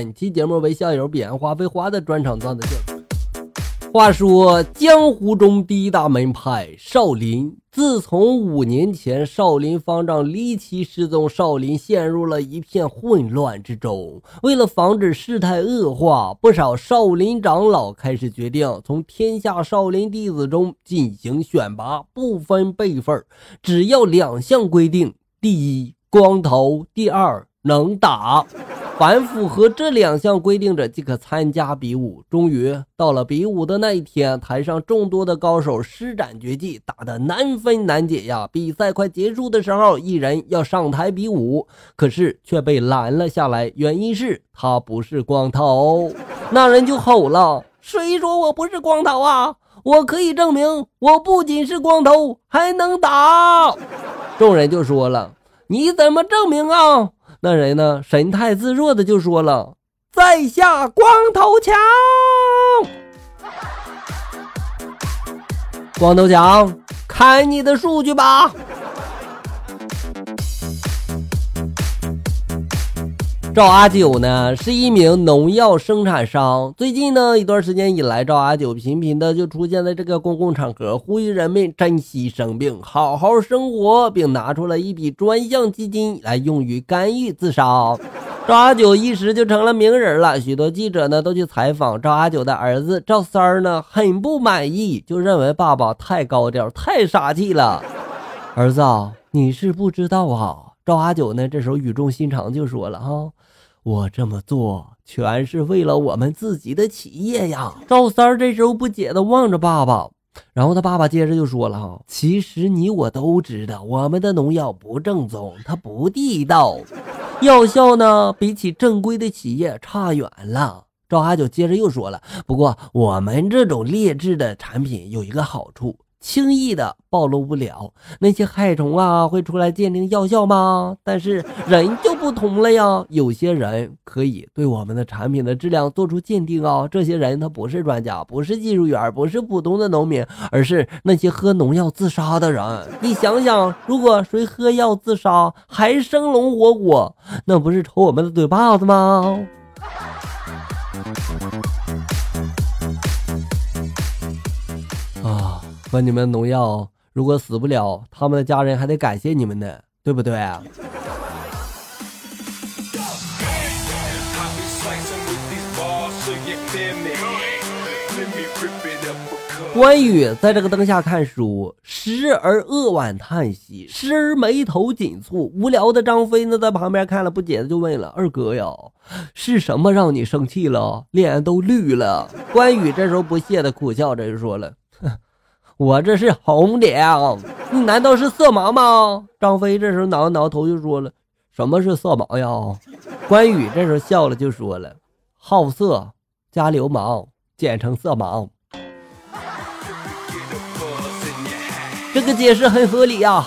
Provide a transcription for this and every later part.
本期节目为校友彼岸花飞花的专场段子秀。话说江湖中第一大门派少林，自从五年前少林方丈离奇失踪，少林陷入了一片混乱之中。为了防止事态恶化，不少少林长老开始决定从天下少林弟子中进行选拔，不分辈分，只要两项规定：第一，光头；第二，能打。凡符合这两项规定者即可参加比武。终于到了比武的那一天，台上众多的高手施展绝技，打得难分难解呀！比赛快结束的时候，一人要上台比武，可是却被拦了下来，原因是他不是光头。那人就吼了：“谁说我不是光头啊？我可以证明，我不仅是光头，还能打。”众人就说了：“你怎么证明啊？”那人呢？神态自若的就说了：“在下光头强，光头强，看你的数据吧。”赵阿九呢是一名农药生产商。最近呢一段时间以来，赵阿九频频的就出现在这个公共场合，呼吁人们珍惜生命，好好生活，并拿出了一笔专项基金来用于干预自杀。赵阿九一时就成了名人了。许多记者呢都去采访赵阿九的儿子赵三儿呢，很不满意，就认为爸爸太高调，太傻气了。儿子，你是不知道啊。赵阿九呢这时候语重心长就说了哈。我这么做全是为了我们自己的企业呀！赵三儿这时候不解的望着爸爸，然后他爸爸接着就说了：“哈，其实你我都知道，我们的农药不正宗，它不地道，药效呢比起正规的企业差远了。”赵阿九接着又说了：“不过我们这种劣质的产品有一个好处。”轻易的暴露不了那些害虫啊，会出来鉴定药效吗？但是人就不同了呀，有些人可以对我们的产品的质量做出鉴定啊。这些人他不是专家，不是技术员，不是普通的农民，而是那些喝农药自杀的人。你想想，如果谁喝药自杀还生龙活虎，那不是抽我们的嘴巴子吗？和你们农药，如果死不了，他们的家人还得感谢你们呢，对不对？关羽在这个灯下看书，时而扼腕叹息，时而眉头紧蹙。无聊的张飞呢，在旁边看了不解的就问了：“二哥呀，是什么让你生气了？脸都绿了。”关羽这时候不屑的苦笑着就说了。我这是红脸，你难道是色盲吗？张飞这时候挠挠头就说了：“什么是色盲呀？”关羽这时候笑了就说了：“好色加流氓，简称色盲。”这个解释很合理呀。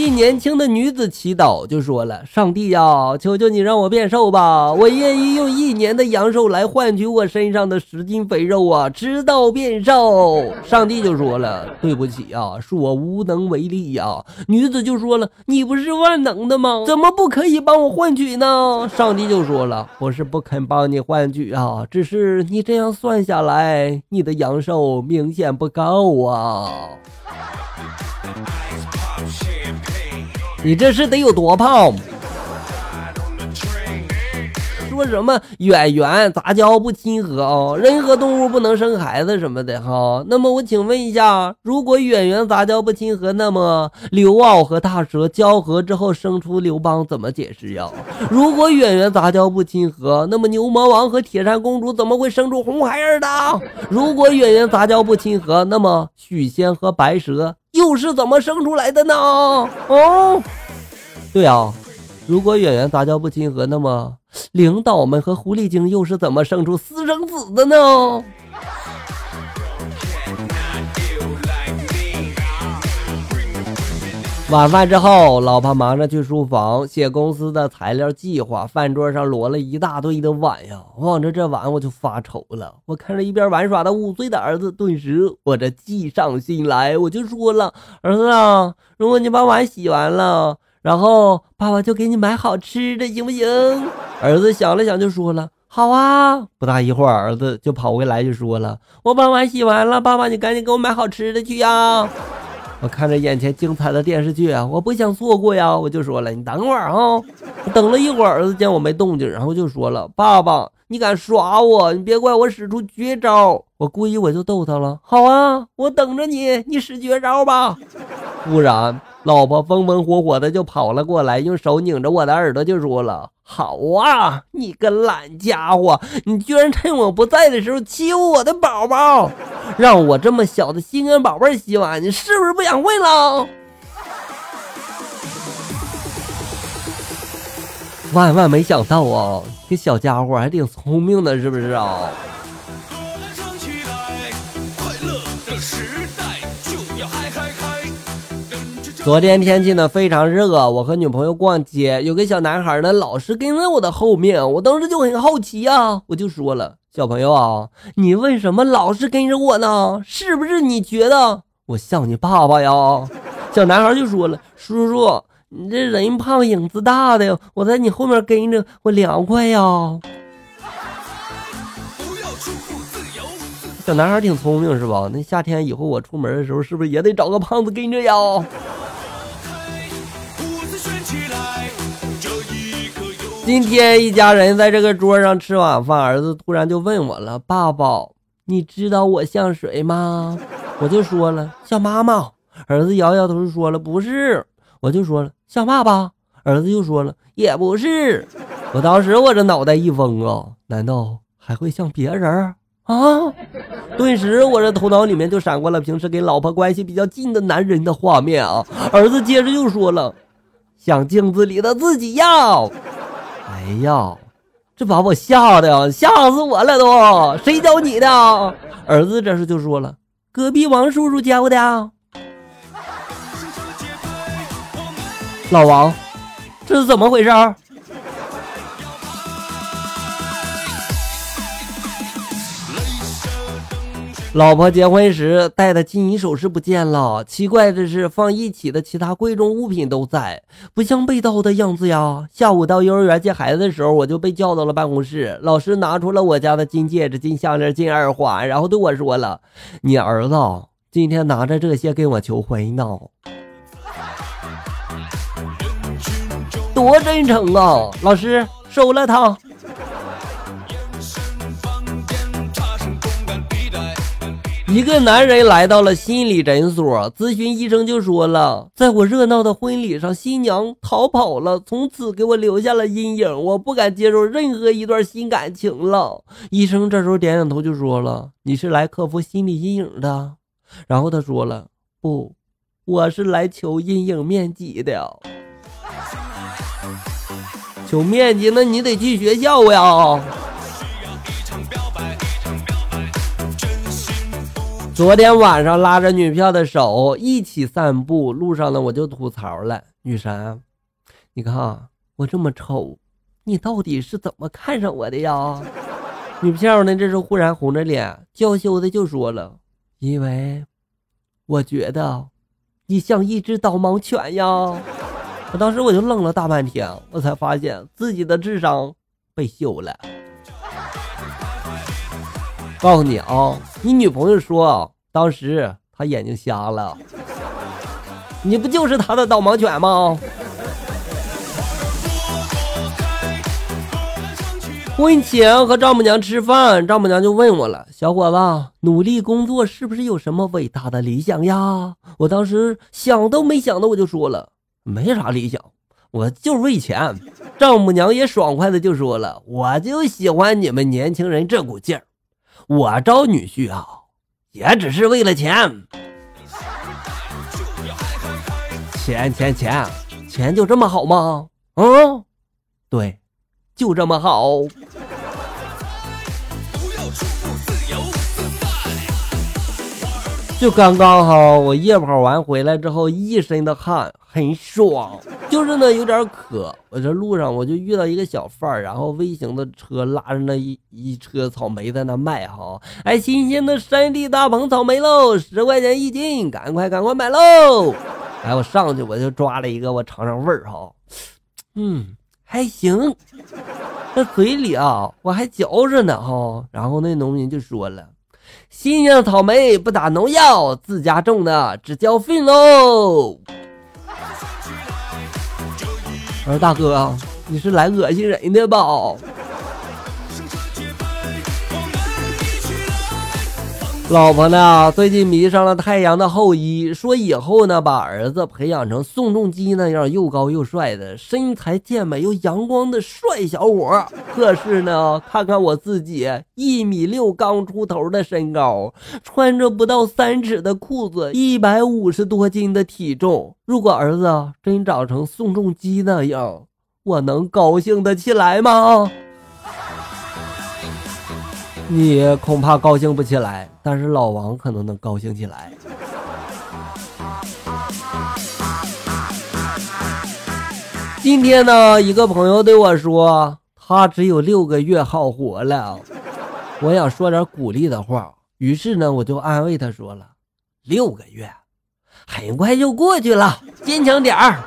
一年轻的女子祈祷就说了：“上帝呀，求求你让我变瘦吧！我愿意用一年的阳寿来换取我身上的十斤肥肉啊，直到变瘦。”上帝就说了：“对不起呀，是我无能为力呀。”女子就说了：“你不是万能的吗？怎么不可以帮我换取呢？”上帝就说了：“不是不肯帮你换取啊，只是你这样算下来，你的阳寿明显不够啊。”你这是得有多胖？说什么远缘杂交不亲和啊？人和动物不能生孩子什么的哈？那么我请问一下，如果远缘杂交不亲和，那么刘骜和大蛇交合之后生出刘邦怎么解释呀？如果远缘杂交不亲和，那么牛魔王和铁扇公主怎么会生出红孩儿的？如果远缘杂交不亲和，那么许仙和白蛇？又是怎么生出来的呢？哦，对啊，如果演员杂交不亲和，那么领导们和狐狸精又是怎么生出私生子的呢？晚饭之后，老婆忙着去书房写公司的材料计划。饭桌上摞了一大堆的碗呀，望着这碗我就发愁了。我看着一边玩耍的五岁的儿子，顿时我这计上心来，我就说了：“儿子啊，如果你把碗洗完了，然后爸爸就给你买好吃的，行不行？儿子想了想就说了：“好啊。”不大一会儿，儿子就跑回来就说了：“我把碗洗完了，爸爸你赶紧给我买好吃的去呀！”我看着眼前精彩的电视剧啊，我不想错过呀，我就说了：“你等会儿啊。”等了一会儿，儿子见我没动静，然后就说了：“爸爸，你敢耍我？你别怪我使出绝招。”我故意我就逗他了：“好啊，我等着你，你使绝招吧。”突然，老婆风风火火的就跑了过来，用手拧着我的耳朵就说了：“好啊，你个懒家伙，你居然趁我不在的时候欺负我的宝宝，让我这么小的心肝宝贝洗碗，你是不是不想混了？”万万没想到啊，这小家伙还挺聪明的，是不是啊？昨天天气呢非常热，我和女朋友逛街，有个小男孩呢老是跟在我的后面，我当时就很好奇呀，我就说了：“小朋友啊，你为什么老是跟着我呢？是不是你觉得我像你爸爸呀？” 小男孩就说了：“叔叔，你这人胖影子大的，我在你后面跟着我凉快呀。”小男孩挺聪明是吧？那夏天以后我出门的时候，是不是也得找个胖子跟着呀？今天一家人在这个桌上吃晚饭，儿子突然就问我了：“爸爸，你知道我像谁吗？”我就说了：“像妈妈。”儿子摇摇头说了：“不是。”我就说了：“像爸爸。”儿子又说了：“也不是。”我当时我这脑袋一嗡啊，难道还会像别人啊？顿时我这头脑里面就闪过了平时跟老婆关系比较近的男人的画面啊。儿子接着又说了：“像镜子里的自己呀。”哎呀，这把我吓的，吓死我了都！谁教你的？儿子这时就说了：“隔壁王叔叔教的。”老王，这是怎么回事？老婆结婚时戴的金银首饰不见了，奇怪的是放一起的其他贵重物品都在，不像被盗的样子呀。下午到幼儿园接孩子的时候，我就被叫到了办公室，老师拿出了我家的金戒指、金项链、金耳环，然后对我说了：“你儿子今天拿着这些跟我求婚呢，多真诚啊！”老师收了他。一个男人来到了心理诊所咨询，医生就说了，在我热闹的婚礼上，新娘逃跑了，从此给我留下了阴影，我不敢接受任何一段新感情了。医生这时候点点头就说了，你是来克服心理阴影的。然后他说了，不，我是来求阴影面积的。求面积，那你得去学校呀。昨天晚上拉着女票的手一起散步，路上呢我就吐槽了：“女神，你看我这么丑，你到底是怎么看上我的呀？” 女票呢这时候忽然红着脸，娇羞的就说了：“因为我觉得你像一只导盲犬呀！” 我当时我就愣了大半天，我才发现自己的智商被秀了。告诉你啊，你女朋友说当时她眼睛瞎了，你不就是她的导盲犬吗？婚前和丈母娘吃饭，丈母娘就问我了：“小伙子，努力工作是不是有什么伟大的理想呀？”我当时想都没想的我就说了：“没啥理想，我就是为钱。”丈母娘也爽快的就说了：“我就喜欢你们年轻人这股劲儿。”我招女婿啊，也只是为了钱，钱钱钱钱就这么好吗？嗯，对，就这么好。就刚刚哈，我夜跑完回来之后，一身的汗，很爽。就是呢，有点渴。我这路上我就遇到一个小贩儿，然后微型的车拉着那一一车草莓在那卖哈。哎，新鲜的山地大棚草莓喽，十块钱一斤，赶快赶快买喽！哎，我上去我就抓了一个，我尝尝味儿哈，嗯，还行。那嘴里啊，我还嚼着呢哈。然后那农民就说了：“新鲜的草莓不打农药，自家种的只交费喽。”我说大哥，你是来恶心人的吧？老婆呢？最近迷上了太阳的后裔，说以后呢，把儿子培养成宋仲基那样又高又帅的、身材健美又阳光的帅小伙。可是呢，看看我自己，一米六刚出头的身高，穿着不到三尺的裤子，一百五十多斤的体重。如果儿子真长成宋仲基那样，我能高兴得起来吗？你恐怕高兴不起来，但是老王可能能高兴起来。今天呢，一个朋友对我说，他只有六个月好活了。我想说点鼓励的话，于是呢，我就安慰他说了：“六个月，很快就过去了，坚强点儿。”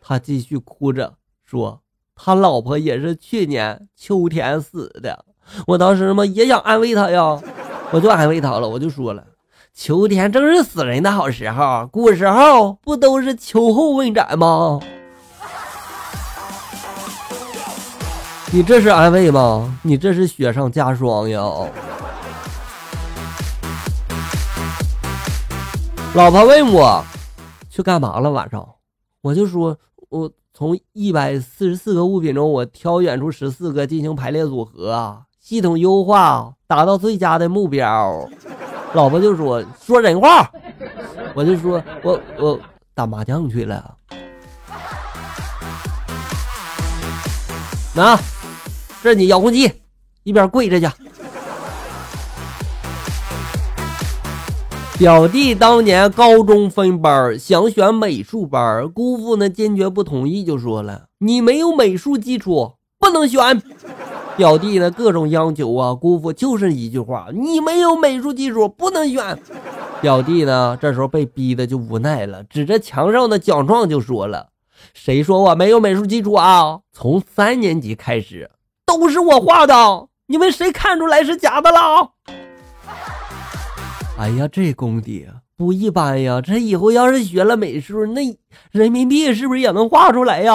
他继续哭着说，他老婆也是去年秋天死的。我当时嘛也想安慰他呀，我就安慰他了，我就说了，秋天正是死人的好时候，古时候不都是秋后问斩吗？你这是安慰吗？你这是雪上加霜呀！老婆问我去干嘛了晚上，我就说我从一百四十四个物品中，我挑选出十四个进行排列组合啊。系统优化，达到最佳的目标。老婆就说说人话，我就说我我打麻将去了。那，这你遥控器，一边跪着去。表弟当年高中分班，想选美术班，姑父呢坚决不同意，就说了：“你没有美术基础，不能选。”表弟呢，各种央求啊，姑父就是一句话：“你没有美术基础，不能选。”表弟呢，这时候被逼的就无奈了，指着墙上的奖状就说了：“谁说我没有美术基础啊？从三年级开始都是我画的，你们谁看出来是假的了？”哎呀，这功底不一般呀！这以后要是学了美术，那人民币是不是也能画出来呀？